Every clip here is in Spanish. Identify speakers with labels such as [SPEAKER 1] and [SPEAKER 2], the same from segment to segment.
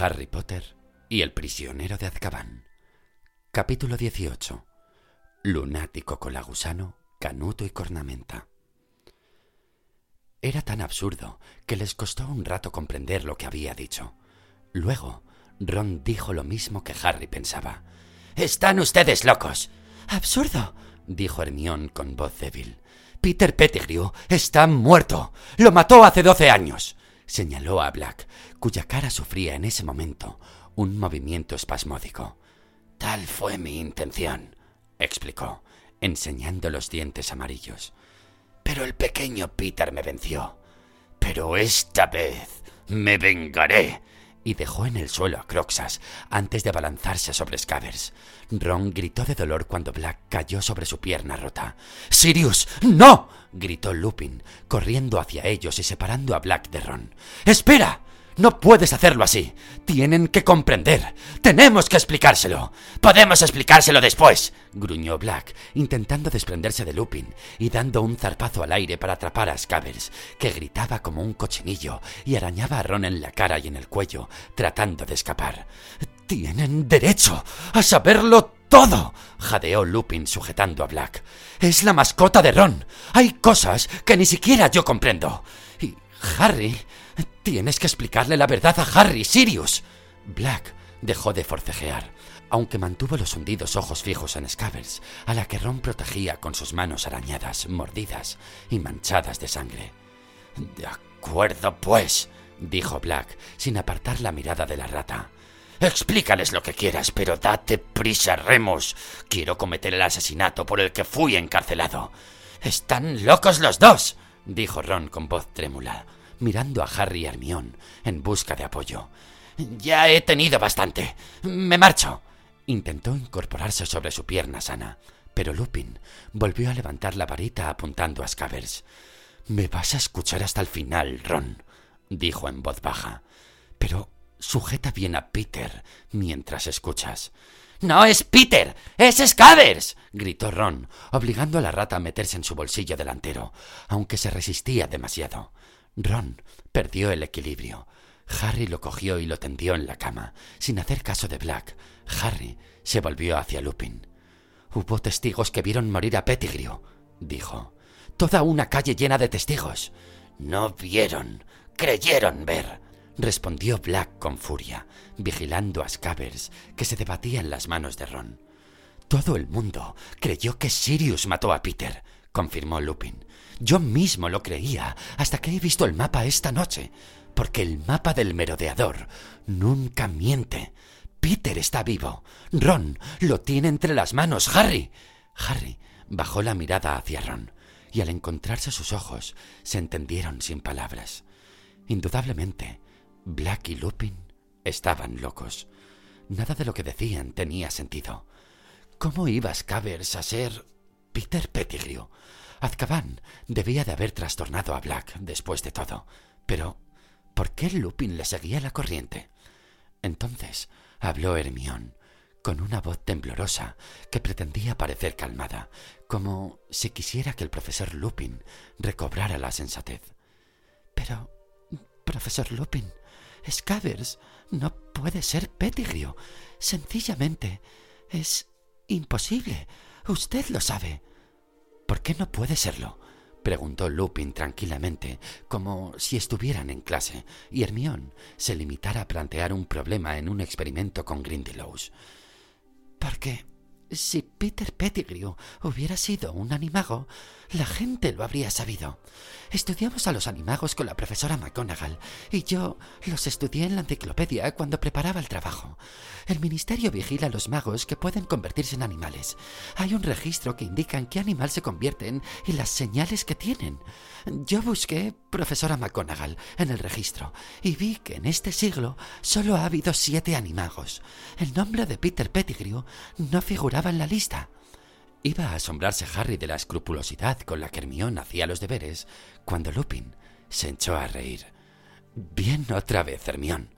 [SPEAKER 1] Harry Potter y el prisionero de Azkaban. Capítulo 18. Lunático colagusano, canuto y cornamenta. Era tan absurdo que les costó un rato comprender lo que había dicho. Luego, Ron dijo lo mismo que Harry pensaba. Están ustedes locos. Absurdo, dijo Hermión con voz débil. Peter Pettigrew está muerto. Lo mató hace doce años. Señaló a Black, cuya cara sufría en ese momento un movimiento espasmódico. Tal fue mi intención, explicó, enseñando los dientes amarillos. Pero el pequeño Peter me venció. Pero esta vez me vengaré. Y dejó en el suelo a Croxas antes de abalanzarse sobre Scavers. Ron gritó de dolor cuando Black cayó sobre su pierna rota. ¡Sirius! ¡No! gritó Lupin, corriendo hacia ellos y separando a Black de Ron. ¡Espera! No puedes hacerlo así. Tienen que comprender. Tenemos que explicárselo. Podemos explicárselo después, gruñó Black, intentando desprenderse de Lupin y dando un zarpazo al aire para atrapar a Scavers, que gritaba como un cochinillo y arañaba a Ron en la cara y en el cuello, tratando de escapar. Tienen derecho a saberlo todo, jadeó Lupin sujetando a Black. Es la mascota de Ron. Hay cosas que ni siquiera yo comprendo. Y Harry Tienes que explicarle la verdad a Harry, Sirius. Black dejó de forcejear, aunque mantuvo los hundidos ojos fijos en Scavers, a la que Ron protegía con sus manos arañadas, mordidas y manchadas de sangre. De acuerdo, pues, dijo Black, sin apartar la mirada de la rata. Explícales lo que quieras, pero date prisa, Remus. Quiero cometer el asesinato por el que fui encarcelado. Están locos los dos, dijo Ron con voz trémula mirando a Harry y Hermione en busca de apoyo. Ya he tenido bastante. Me marcho. Intentó incorporarse sobre su pierna sana, pero Lupin volvió a levantar la varita apuntando a Scavers. Me vas a escuchar hasta el final, Ron, dijo en voz baja. Pero sujeta bien a Peter mientras escuchas. No es Peter, es Scavers, gritó Ron, obligando a la rata a meterse en su bolsillo delantero, aunque se resistía demasiado. Ron perdió el equilibrio. Harry lo cogió y lo tendió en la cama. Sin hacer caso de Black, Harry se volvió hacia Lupin. Hubo testigos que vieron morir a Pettigrew, dijo. Toda una calle llena de testigos. No vieron, creyeron ver, respondió Black con furia, vigilando a Scavers, que se debatía en las manos de Ron. Todo el mundo creyó que Sirius mató a Peter, confirmó Lupin. Yo mismo lo creía hasta que he visto el mapa esta noche, porque el mapa del merodeador nunca miente. Peter está vivo. Ron lo tiene entre las manos. Harry. Harry bajó la mirada hacia Ron, y al encontrarse sus ojos se entendieron sin palabras. Indudablemente, Black y Lupin estaban locos. Nada de lo que decían tenía sentido. ¿Cómo iba Scavers a ser Peter Pettigrew? Azkaban debía de haber trastornado a Black después de todo. Pero, ¿por qué Lupin le seguía la corriente? Entonces habló Hermión, con una voz temblorosa que pretendía parecer calmada, como si quisiera que el profesor Lupin recobrara la sensatez. Pero, profesor Lupin, Scavers no puede ser Pettigrew. Sencillamente, es imposible. Usted lo sabe. ¿Por qué no puede serlo? preguntó Lupin tranquilamente, como si estuvieran en clase, y Hermión se limitara a plantear un problema en un experimento con Grindylows. Porque si Peter Pettigrew hubiera sido un animago, la gente lo habría sabido. Estudiamos a los animagos con la profesora McGonagall y yo los estudié en la enciclopedia cuando preparaba el trabajo. El ministerio vigila a los magos que pueden convertirse en animales. Hay un registro que indica en qué animal se convierten y las señales que tienen. Yo busqué profesora McGonagall en el registro y vi que en este siglo solo ha habido siete animagos. El nombre de Peter Pettigrew no figuraba en la lista. Iba a asombrarse Harry de la escrupulosidad con la que Hermione hacía los deberes cuando Lupin se echó a reír. Bien otra vez, Hermión,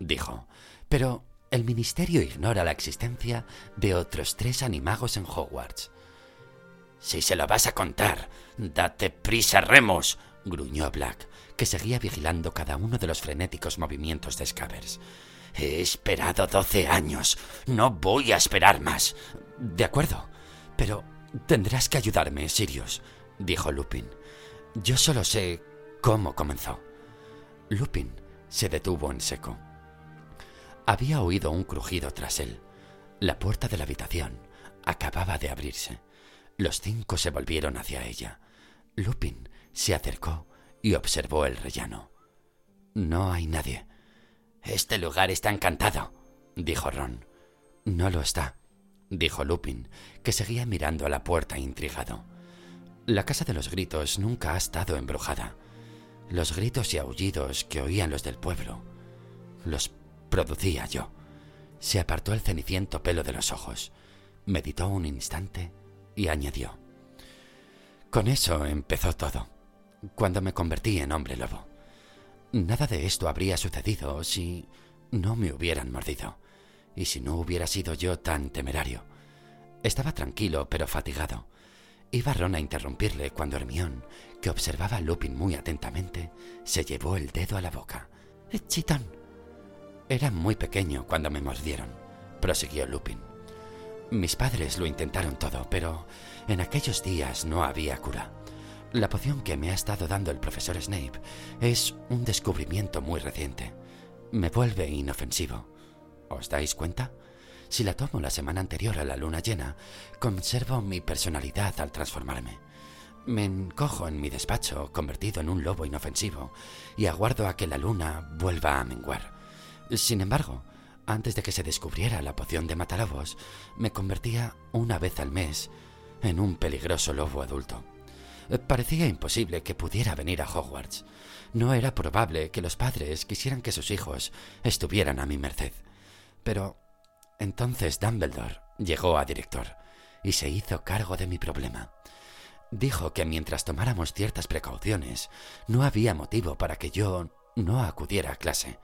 [SPEAKER 1] dijo. Pero el ministerio ignora la existencia de otros tres animagos en Hogwarts. Si se lo vas a contar, date prisa, Remus, gruñó Black, que seguía vigilando cada uno de los frenéticos movimientos de Scavers. He esperado doce años. No voy a esperar más. De acuerdo. Pero tendrás que ayudarme, Sirius, dijo Lupin. Yo solo sé cómo comenzó. Lupin se detuvo en seco. Había oído un crujido tras él. La puerta de la habitación acababa de abrirse. Los cinco se volvieron hacia ella. Lupin se acercó y observó el rellano. No hay nadie. Este lugar está encantado, dijo Ron. No lo está, dijo Lupin, que seguía mirando a la puerta intrigado. La casa de los gritos nunca ha estado embrujada. Los gritos y aullidos que oían los del pueblo los producía yo. Se apartó el ceniciento pelo de los ojos, meditó un instante y añadió. Con eso empezó todo, cuando me convertí en hombre lobo. Nada de esto habría sucedido si no me hubieran mordido y si no hubiera sido yo tan temerario. Estaba tranquilo pero fatigado. Iba Ron a interrumpirle cuando Hermión, que observaba a Lupin muy atentamente, se llevó el dedo a la boca. Eh, Chitón. Era muy pequeño cuando me mordieron, prosiguió Lupin. Mis padres lo intentaron todo, pero en aquellos días no había cura. La poción que me ha estado dando el profesor Snape es un descubrimiento muy reciente. Me vuelve inofensivo. ¿Os dais cuenta? Si la tomo la semana anterior a la luna llena, conservo mi personalidad al transformarme. Me encojo en mi despacho, convertido en un lobo inofensivo, y aguardo a que la luna vuelva a menguar. Sin embargo, antes de que se descubriera la poción de matalobos, me convertía una vez al mes en un peligroso lobo adulto. Parecía imposible que pudiera venir a Hogwarts. No era probable que los padres quisieran que sus hijos estuvieran a mi merced. Pero entonces Dumbledore llegó a director y se hizo cargo de mi problema. Dijo que mientras tomáramos ciertas precauciones, no había motivo para que yo no acudiera a clase.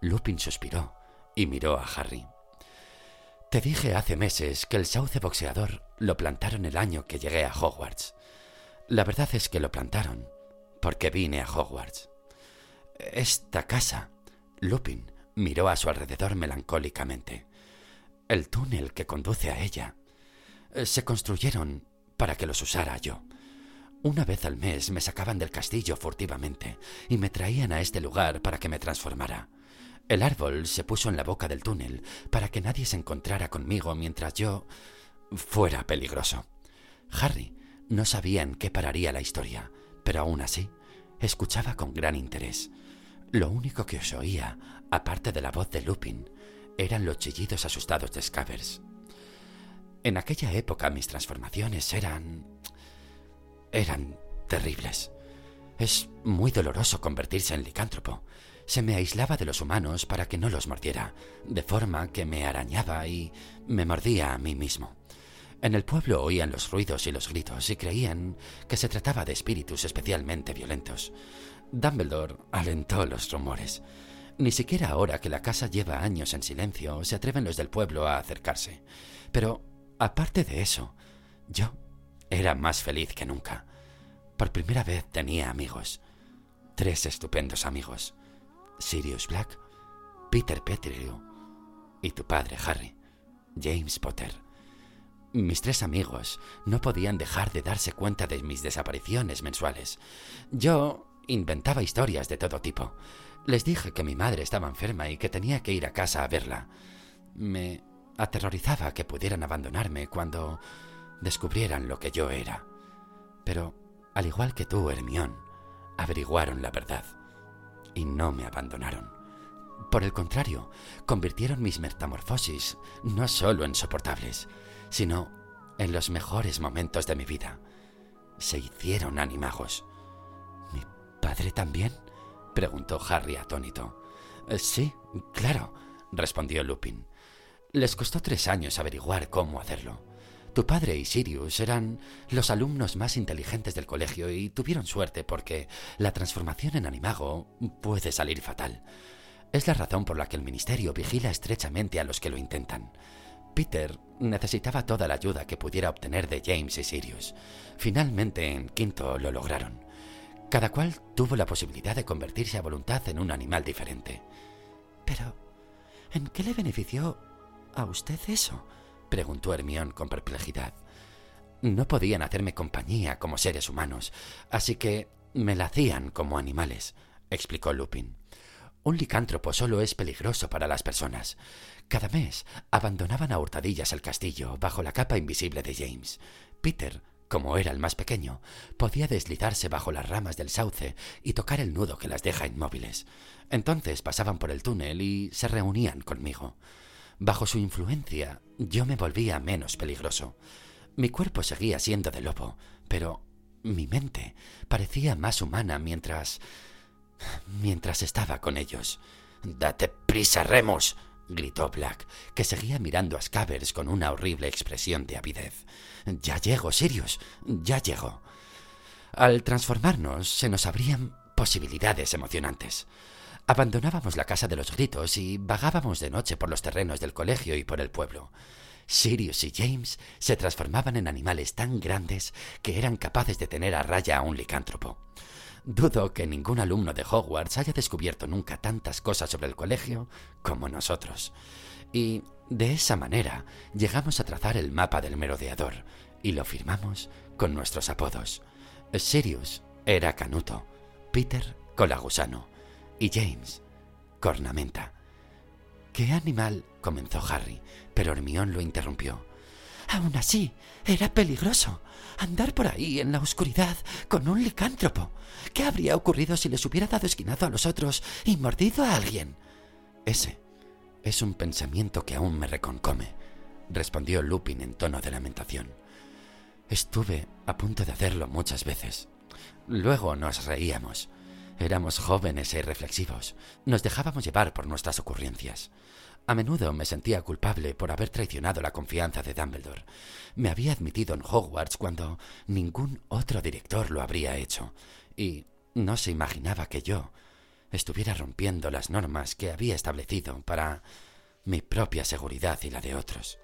[SPEAKER 1] Lupin suspiró y miró a Harry. Te dije hace meses que el sauce boxeador lo plantaron el año que llegué a Hogwarts. La verdad es que lo plantaron porque vine a Hogwarts. Esta casa. Lupin miró a su alrededor melancólicamente. El túnel que conduce a ella. Se construyeron para que los usara yo. Una vez al mes me sacaban del castillo furtivamente y me traían a este lugar para que me transformara. El árbol se puso en la boca del túnel para que nadie se encontrara conmigo mientras yo fuera peligroso. Harry no sabía en qué pararía la historia, pero aún así escuchaba con gran interés. Lo único que os oía, aparte de la voz de Lupin, eran los chillidos asustados de Scabbers. En aquella época mis transformaciones eran... eran terribles. Es muy doloroso convertirse en licántropo. Se me aislaba de los humanos para que no los mordiera, de forma que me arañaba y me mordía a mí mismo. En el pueblo oían los ruidos y los gritos y creían que se trataba de espíritus especialmente violentos. Dumbledore alentó los rumores. Ni siquiera ahora que la casa lleva años en silencio se atreven los del pueblo a acercarse. Pero, aparte de eso, yo era más feliz que nunca. Por primera vez tenía amigos. Tres estupendos amigos. Sirius Black, Peter Pettigrew y tu padre, Harry, James Potter. Mis tres amigos no podían dejar de darse cuenta de mis desapariciones mensuales. Yo inventaba historias de todo tipo. Les dije que mi madre estaba enferma y que tenía que ir a casa a verla. Me aterrorizaba que pudieran abandonarme cuando descubrieran lo que yo era. Pero, al igual que tú, Hermión, averiguaron la verdad y no me abandonaron. Por el contrario, convirtieron mis metamorfosis no solo en soportables, sino en los mejores momentos de mi vida. Se hicieron animagos. ¿Mi padre también? preguntó Harry atónito. Eh, sí, claro, respondió Lupin. Les costó tres años averiguar cómo hacerlo. Tu padre y Sirius eran los alumnos más inteligentes del colegio y tuvieron suerte porque la transformación en animago puede salir fatal. Es la razón por la que el Ministerio vigila estrechamente a los que lo intentan. Peter necesitaba toda la ayuda que pudiera obtener de James y Sirius. Finalmente, en quinto, lo lograron. Cada cual tuvo la posibilidad de convertirse a voluntad en un animal diferente. Pero... ¿En qué le benefició a usted eso? preguntó Hermión con perplejidad. No podían hacerme compañía como seres humanos, así que me la hacían como animales, explicó Lupin. Un licántropo solo es peligroso para las personas. Cada mes abandonaban a hurtadillas el castillo bajo la capa invisible de James. Peter, como era el más pequeño, podía deslizarse bajo las ramas del sauce y tocar el nudo que las deja inmóviles. Entonces pasaban por el túnel y se reunían conmigo. Bajo su influencia, yo me volvía menos peligroso. Mi cuerpo seguía siendo de lobo, pero mi mente parecía más humana mientras... mientras estaba con ellos. Date prisa, Remus, gritó Black, que seguía mirando a Scabbers con una horrible expresión de avidez. Ya llego, Sirius, ya llego. Al transformarnos se nos abrían posibilidades emocionantes. Abandonábamos la casa de los gritos y vagábamos de noche por los terrenos del colegio y por el pueblo. Sirius y James se transformaban en animales tan grandes que eran capaces de tener a raya a un licántropo. Dudo que ningún alumno de Hogwarts haya descubierto nunca tantas cosas sobre el colegio como nosotros. Y de esa manera llegamos a trazar el mapa del merodeador y lo firmamos con nuestros apodos. Sirius era Canuto, Peter Colagusano y James Cornamenta. ¿Qué animal? comenzó Harry, pero Hermión lo interrumpió. Aún así, era peligroso. Andar por ahí en la oscuridad con un licántropo. ¿Qué habría ocurrido si les hubiera dado esquinazo a los otros y mordido a alguien? Ese es un pensamiento que aún me reconcome, respondió Lupin en tono de lamentación. Estuve a punto de hacerlo muchas veces. Luego nos reíamos. Éramos jóvenes e irreflexivos. Nos dejábamos llevar por nuestras ocurrencias. A menudo me sentía culpable por haber traicionado la confianza de Dumbledore. Me había admitido en Hogwarts cuando ningún otro director lo habría hecho, y no se imaginaba que yo estuviera rompiendo las normas que había establecido para mi propia seguridad y la de otros.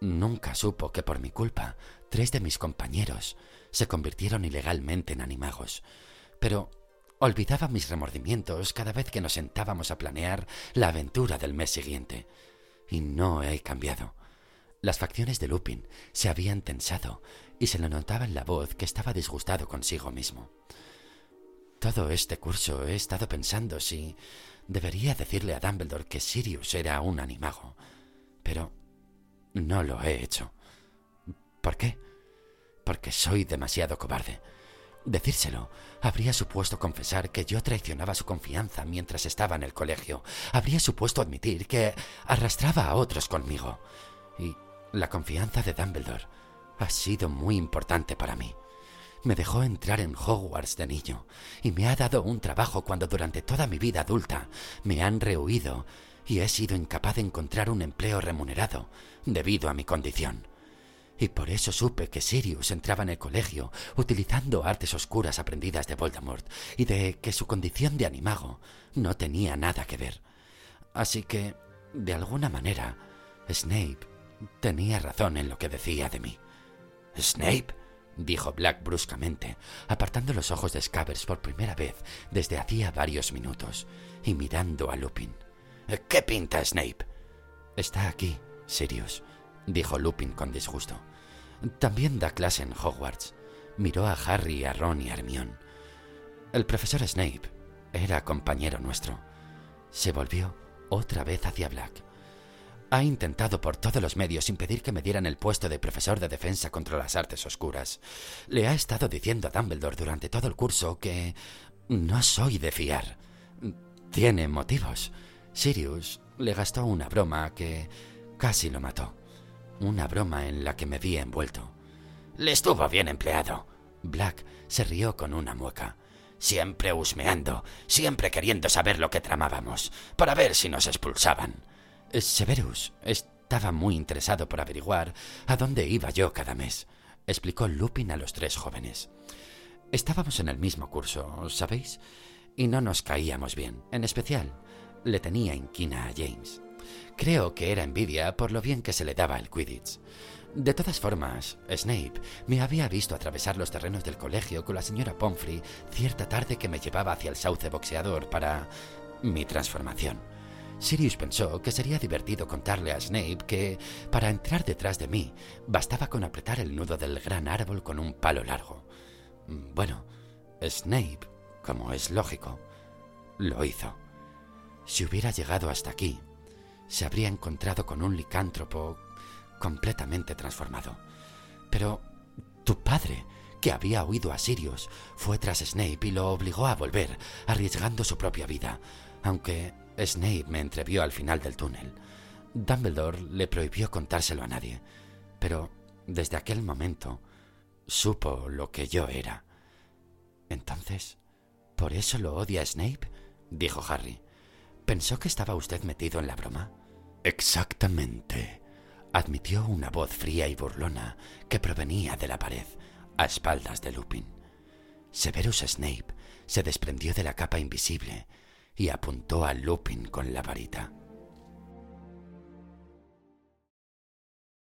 [SPEAKER 1] Nunca supo que por mi culpa tres de mis compañeros se convirtieron ilegalmente en animagos, pero Olvidaba mis remordimientos cada vez que nos sentábamos a planear la aventura del mes siguiente. Y no he cambiado. Las facciones de Lupin se habían tensado y se le notaba en la voz que estaba disgustado consigo mismo. Todo este curso he estado pensando si debería decirle a Dumbledore que Sirius era un animago, pero no lo he hecho. ¿Por qué? Porque soy demasiado cobarde. Decírselo habría supuesto confesar que yo traicionaba su confianza mientras estaba en el colegio. Habría supuesto admitir que arrastraba a otros conmigo. Y la confianza de Dumbledore ha sido muy importante para mí. Me dejó entrar en Hogwarts de niño y me ha dado un trabajo cuando durante toda mi vida adulta me han rehuido y he sido incapaz de encontrar un empleo remunerado debido a mi condición y por eso supe que Sirius entraba en el colegio utilizando artes oscuras aprendidas de Voldemort y de que su condición de animago no tenía nada que ver. Así que, de alguna manera, Snape tenía razón en lo que decía de mí. ¿Snape? dijo Black bruscamente, apartando los ojos de Scabbers por primera vez desde hacía varios minutos y mirando a Lupin. ¿Qué pinta Snape? Está aquí, Sirius, dijo Lupin con disgusto. También da clase en Hogwarts. Miró a Harry, a Ron y a Hermione. El profesor Snape era compañero nuestro. Se volvió otra vez hacia Black. Ha intentado por todos los medios impedir que me dieran el puesto de profesor de defensa contra las artes oscuras. Le ha estado diciendo a Dumbledore durante todo el curso que no soy de fiar. Tiene motivos. Sirius le gastó una broma que casi lo mató. Una broma en la que me vi envuelto. Le estuvo bien empleado. Black se rió con una mueca. Siempre husmeando, siempre queriendo saber lo que tramábamos, para ver si nos expulsaban. Severus estaba muy interesado por averiguar a dónde iba yo cada mes, explicó Lupin a los tres jóvenes. Estábamos en el mismo curso, ¿sabéis? Y no nos caíamos bien. En especial, le tenía inquina a James. Creo que era envidia por lo bien que se le daba el Quidditch. De todas formas, Snape me había visto atravesar los terrenos del colegio con la señora Pomfrey cierta tarde que me llevaba hacia el sauce boxeador para mi transformación. Sirius pensó que sería divertido contarle a Snape que, para entrar detrás de mí, bastaba con apretar el nudo del gran árbol con un palo largo. Bueno, Snape, como es lógico, lo hizo. Si hubiera llegado hasta aquí, se habría encontrado con un licántropo completamente transformado. Pero tu padre, que había huido a Sirius, fue tras Snape y lo obligó a volver, arriesgando su propia vida, aunque Snape me entrevió al final del túnel. Dumbledore le prohibió contárselo a nadie, pero desde aquel momento supo lo que yo era. Entonces, ¿por eso lo odia Snape? dijo Harry. ¿Pensó que estaba usted metido en la broma? Exactamente, admitió una voz fría y burlona que provenía de la pared, a espaldas de Lupin. Severus Snape se desprendió de la capa invisible y apuntó a Lupin con la varita.